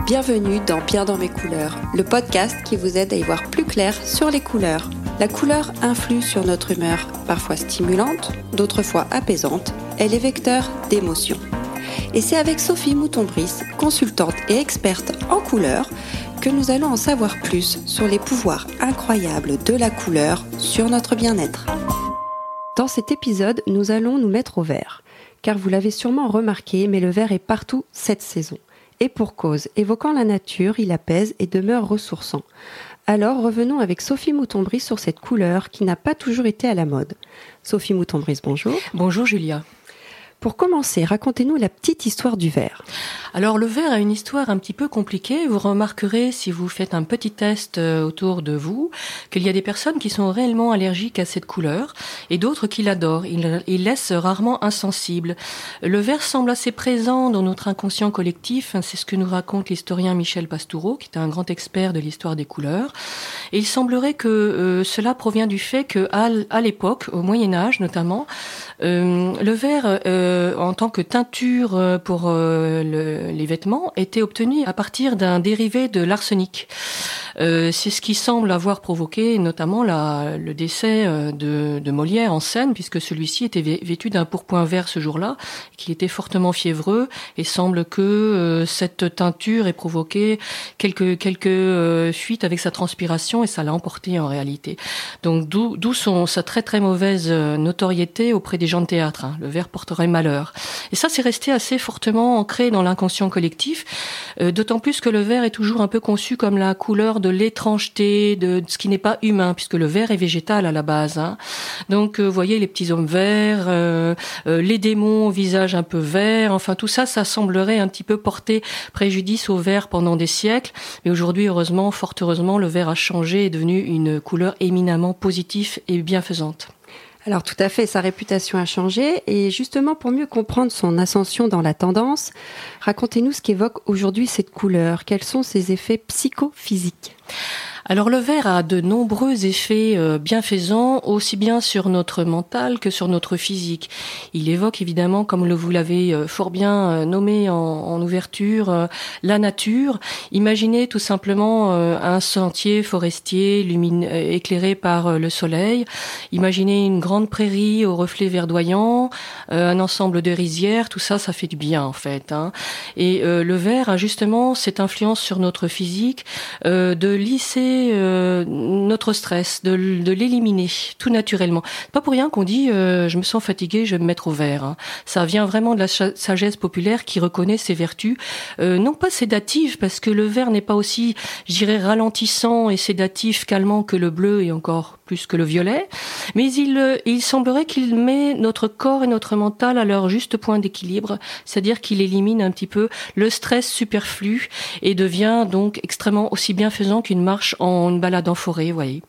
Bienvenue dans Bien dans mes couleurs, le podcast qui vous aide à y voir plus clair sur les couleurs. La couleur influe sur notre humeur, parfois stimulante, d'autres fois apaisante. Elle est vecteur d'émotions. Et c'est avec Sophie Mouton-Brice, consultante et experte en couleurs, que nous allons en savoir plus sur les pouvoirs incroyables de la couleur sur notre bien-être. Dans cet épisode, nous allons nous mettre au vert. Car vous l'avez sûrement remarqué, mais le vert est partout cette saison. Et pour cause, évoquant la nature, il apaise et demeure ressourçant. Alors revenons avec Sophie Moutonbris sur cette couleur qui n'a pas toujours été à la mode. Sophie Moutonbris, bonjour. Bonjour Julia. Pour commencer, racontez-nous la petite histoire du verre. Alors le verre a une histoire un petit peu compliquée. Vous remarquerez si vous faites un petit test euh, autour de vous qu'il y a des personnes qui sont réellement allergiques à cette couleur et d'autres qui l'adorent. Il, il laisse rarement insensible. Le verre semble assez présent dans notre inconscient collectif. C'est ce que nous raconte l'historien Michel Pastoureau, qui est un grand expert de l'histoire des couleurs. Il semblerait que euh, cela provient du fait que à, l'époque, au Moyen Âge notamment, euh, le verre en tant que teinture euh, pour euh, les vêtements était obtenu à partir d'un dérivé de l'arsenic. Euh, c'est ce qui semble avoir provoqué notamment la, le décès euh, de, de, Molière en scène, puisque celui-ci était vêtu d'un pourpoint vert ce jour-là, qu'il était fortement fiévreux, et semble que euh, cette teinture ait provoqué quelques, quelques fuites avec sa transpiration, et ça l'a emporté en réalité. Donc d'où sa très très mauvaise notoriété auprès des gens de théâtre. Hein. Le vert porterait malheur. Et ça, c'est resté assez fortement ancré dans l'inconscient collectif, d'autant plus que le vert est toujours un peu conçu comme la couleur de l'étrangeté, de, ce qui n'est pas humain, puisque le vert est végétal à la base. Hein. Donc, vous voyez les petits hommes verts, euh, euh, les démons au visage un peu vert, enfin tout ça, ça semblerait un petit peu porter préjudice au vert pendant des siècles. Mais aujourd'hui, heureusement, fort heureusement, le vert a changé et est devenu une couleur éminemment positive et bienfaisante. Alors tout à fait, sa réputation a changé. Et justement pour mieux comprendre son ascension dans la tendance, racontez-nous ce qu'évoque aujourd'hui cette couleur, quels sont ses effets psychophysiques? Alors le verre a de nombreux effets euh, bienfaisants, aussi bien sur notre mental que sur notre physique. Il évoque évidemment, comme vous l'avez euh, fort bien euh, nommé en, ouverture, la nature. Imaginez tout simplement un sentier forestier éclairé par le soleil. Imaginez une grande prairie au reflet verdoyant, un ensemble de rizières. Tout ça, ça fait du bien en fait. Hein. Et le verre a justement cette influence sur notre physique de lisser euh, notre stress, de, l'éliminer tout naturellement. Pas pour rien qu'on dit euh, je me sens fatigué, je vais me mettre au vert. Hein. Ça vient vraiment de la sagesse populaire qui reconnaît ses vertus, euh, non pas sédatives parce que le vert n'est pas aussi, je dirais, ralentissant et sédatif, calmant que le bleu et encore plus que le violet, mais il, il semblerait qu'il met notre corps et notre mental à leur juste point d'équilibre, c'est-à-dire qu'il élimine un petit peu le stress superflu et devient donc extrêmement aussi bienfaisant qu'une marche en une balade en forêt, voyez.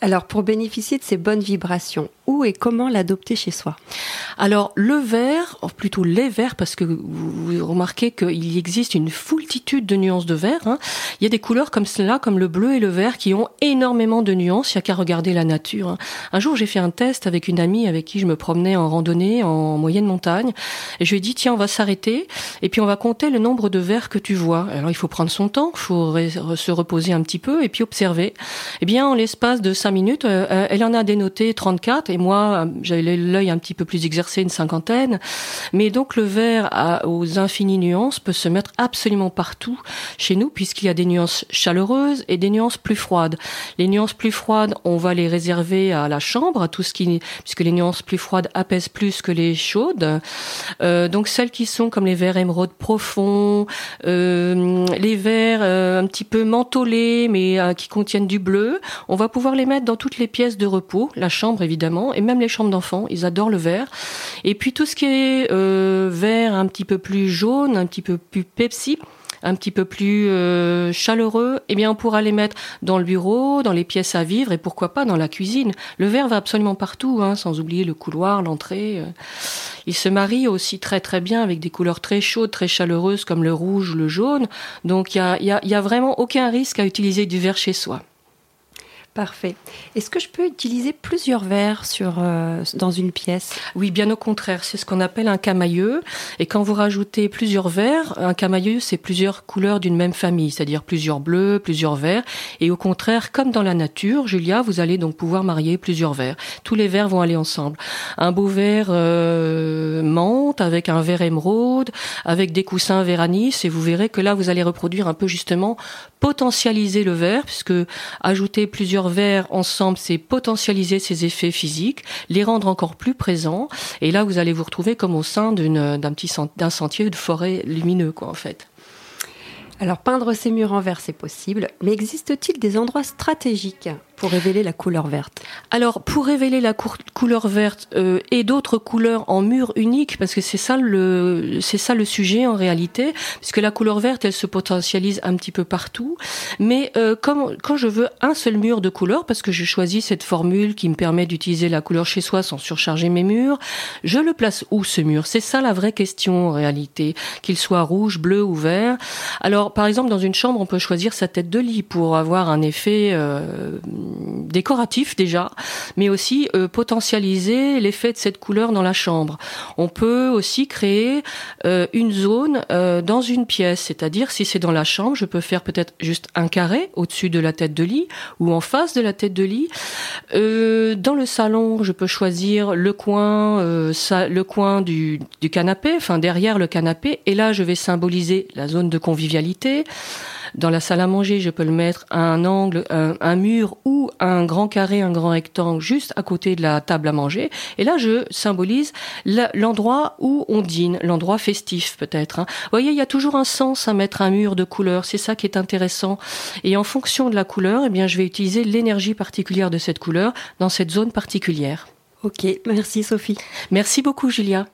Alors, pour bénéficier de ces bonnes vibrations, où et comment l'adopter chez soi Alors, le vert, plutôt les verts, parce que vous remarquez qu'il existe une foultitude de nuances de vert. Hein. Il y a des couleurs comme cela, comme le bleu et le vert, qui ont énormément de nuances. Il n'y a qu'à regarder la nature. Hein. Un jour, j'ai fait un test avec une amie avec qui je me promenais en randonnée en moyenne montagne. Et je lui ai dit, tiens, on va s'arrêter. Et puis, on va compter le nombre de verts que tu vois. Alors, il faut prendre son temps, il faut se reposer un petit peu et puis observer. Eh bien, en l'espace de cinq minutes, euh, euh, elle en a dénoté 34 et moi, j'avais l'œil un petit peu plus exercé, une cinquantaine. Mais donc le vert aux infinies nuances peut se mettre absolument partout chez nous puisqu'il y a des nuances chaleureuses et des nuances plus froides. Les nuances plus froides, on va les réserver à la chambre, à tout ce qui, puisque les nuances plus froides apaisent plus que les chaudes. Euh, donc celles qui sont comme les verts émeraude profonds, les verts un petit peu mentholés mais qui contiennent du bleu, on va pouvoir les mettre dans toutes les pièces de repos, la chambre évidemment, et même les chambres d'enfants, ils adorent le vert. Et puis tout ce qui est euh, vert un petit peu plus jaune, un petit peu plus Pepsi, un petit peu plus euh, chaleureux, eh bien on pourra les mettre dans le bureau, dans les pièces à vivre et pourquoi pas dans la cuisine. Le vert va absolument partout, hein, sans oublier le couloir, l'entrée. Euh. Il se marie aussi très très bien avec des couleurs très chaudes, très chaleureuses comme le rouge ou le jaune. Donc il y a, y a vraiment aucun risque à utiliser du vert chez soi. Parfait. Est-ce que je peux utiliser plusieurs verres sur, euh, dans une pièce? Oui, bien au contraire. C'est ce qu'on appelle un camailleux. Et quand vous rajoutez plusieurs verres, un camailleux, c'est plusieurs couleurs d'une même famille, c'est-à-dire plusieurs bleus, plusieurs verts. Et au contraire, comme dans la nature, Julia, vous allez donc pouvoir marier plusieurs verres. Tous les verres vont aller ensemble. Un beau verre euh, menthe avec un verre émeraude, avec des coussins verre anis. Et vous verrez que là, vous allez reproduire un peu justement potentialiser le verre, puisque ajouter plusieurs verres ensemble, c'est potentialiser ces effets physiques, les rendre encore plus présents. Et là, vous allez vous retrouver comme au sein d'un petit d'un sentier de forêt lumineux, quoi, en fait. Alors peindre ces murs en vert, c'est possible, mais existe-t-il des endroits stratégiques pour révéler la couleur verte Alors, pour révéler la couleur verte euh, et d'autres couleurs en mur unique, parce que c'est ça le c'est ça le sujet en réalité, puisque la couleur verte, elle se potentialise un petit peu partout. Mais euh, comme quand je veux un seul mur de couleur, parce que je choisis cette formule qui me permet d'utiliser la couleur chez soi sans surcharger mes murs, je le place où ce mur? C'est ça la vraie question en réalité, qu'il soit rouge, bleu ou vert. Alors, par exemple, dans une chambre, on peut choisir sa tête de lit pour avoir un effet euh, décoratif déjà, mais aussi euh, potentialiser l'effet de cette couleur dans la chambre. On peut aussi créer euh, une zone euh, dans une pièce, c'est-à-dire si c'est dans la chambre, je peux faire peut-être juste un carré au-dessus de la tête de lit ou en face de la tête de lit. dans le salon, je peux choisir le coin, ça, le coin du, du canapé, enfin derrière le canapé, et là je vais symboliser la zone de convivialité. Dans la salle à manger, je peux le mettre à un angle, un, mur ou un grand carré, un grand rectangle juste à côté de la table à manger. Et là, je symbolise l'endroit où on dîne, l'endroit festif peut-être. Hein. Vous voyez, il y a toujours un sens à mettre un mur de couleur. C'est ça qui est intéressant. Et en fonction de la couleur, eh bien, je vais utiliser l'énergie particulière de cette couleur dans cette zone particulière. Ok, merci Sophie. Merci beaucoup Julia.